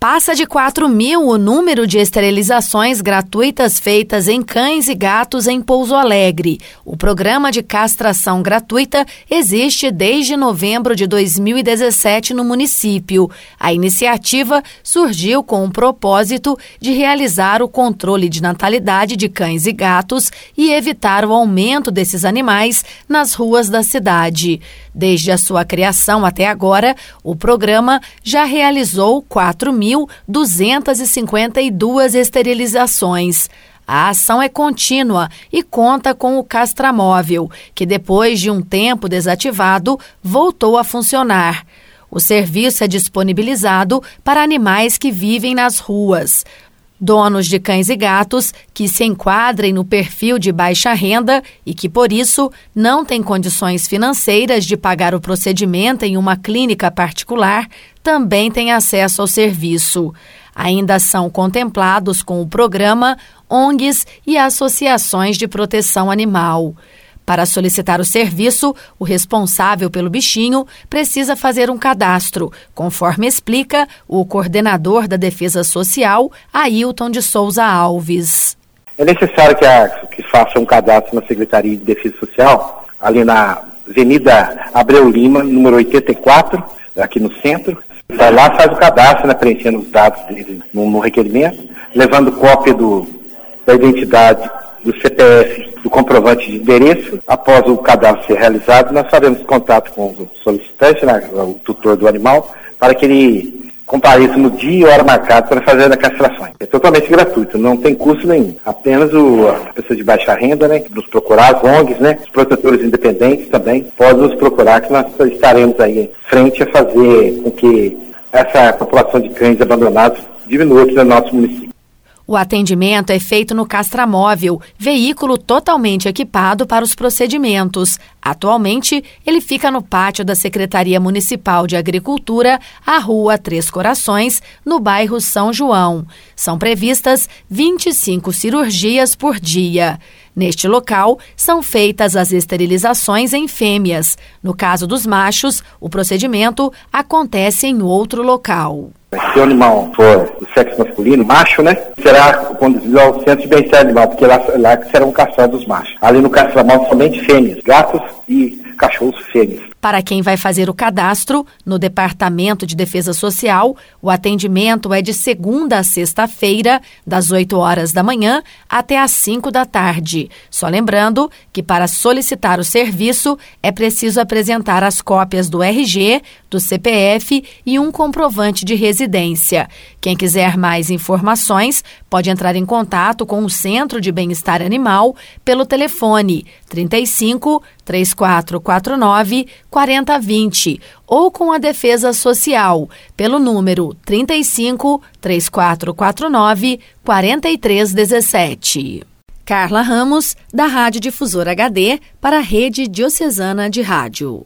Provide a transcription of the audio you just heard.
Passa de 4 mil o número de esterilizações gratuitas feitas em cães e gatos em Pouso Alegre. O programa de castração gratuita existe desde novembro de 2017 no município. A iniciativa surgiu com o propósito de realizar o controle de natalidade de cães e gatos e evitar o aumento desses animais nas ruas da cidade. Desde a sua criação até agora, o programa já realizou 4 mil 1.252 esterilizações. A ação é contínua e conta com o castramóvel, que depois de um tempo desativado, voltou a funcionar. O serviço é disponibilizado para animais que vivem nas ruas. Donos de cães e gatos que se enquadrem no perfil de baixa renda e que, por isso, não têm condições financeiras de pagar o procedimento em uma clínica particular, também têm acesso ao serviço. Ainda são contemplados com o programa ONGs e associações de proteção animal. Para solicitar o serviço, o responsável pelo bichinho precisa fazer um cadastro, conforme explica o coordenador da Defesa Social, Ailton de Souza Alves. É necessário que, a, que faça um cadastro na Secretaria de Defesa Social, ali na Avenida Abreu Lima, número 84, aqui no centro. Vai lá, faz o cadastro, né, preenchendo os dados dele no, no requerimento, levando cópia do, da identidade do CPF, do comprovante de endereço. Após o cadastro ser realizado, nós faremos contato com o solicitante, né, o tutor do animal, para que ele compareça no dia e hora marcada para fazer a castração. É totalmente gratuito, não tem custo nenhum. Apenas o, a pessoa de baixa renda, né, nos procurar, as ONGs, né, os protetores independentes também, podem nos procurar que nós estaremos aí frente a fazer com que essa população de cães abandonados diminua aqui no nosso município. O atendimento é feito no Castramóvel, veículo totalmente equipado para os procedimentos. Atualmente, ele fica no pátio da Secretaria Municipal de Agricultura, a Rua Três Corações, no bairro São João. São previstas 25 cirurgias por dia. Neste local, são feitas as esterilizações em fêmeas. No caso dos machos, o procedimento acontece em outro local. Se o animal for do sexo masculino, macho, né? Será conduzido ao centro de bem-estar animal, porque lá, lá serão caçados os machos. Ali no castramão somente fêmeas, gatos e cachorros fêmeas. Para quem vai fazer o cadastro, no Departamento de Defesa Social, o atendimento é de segunda a sexta-feira, das 8 horas da manhã até às 5 da tarde. Só lembrando que para solicitar o serviço é preciso apresentar as cópias do RG, do CPF e um comprovante de residência. Quem quiser mais informações pode entrar em contato com o Centro de Bem-Estar Animal pelo telefone 35 3449 4020 ou com a Defesa Social pelo número 35 3449 4317. Carla Ramos, da Rádio Difusor HD, para a Rede Diocesana de Rádio.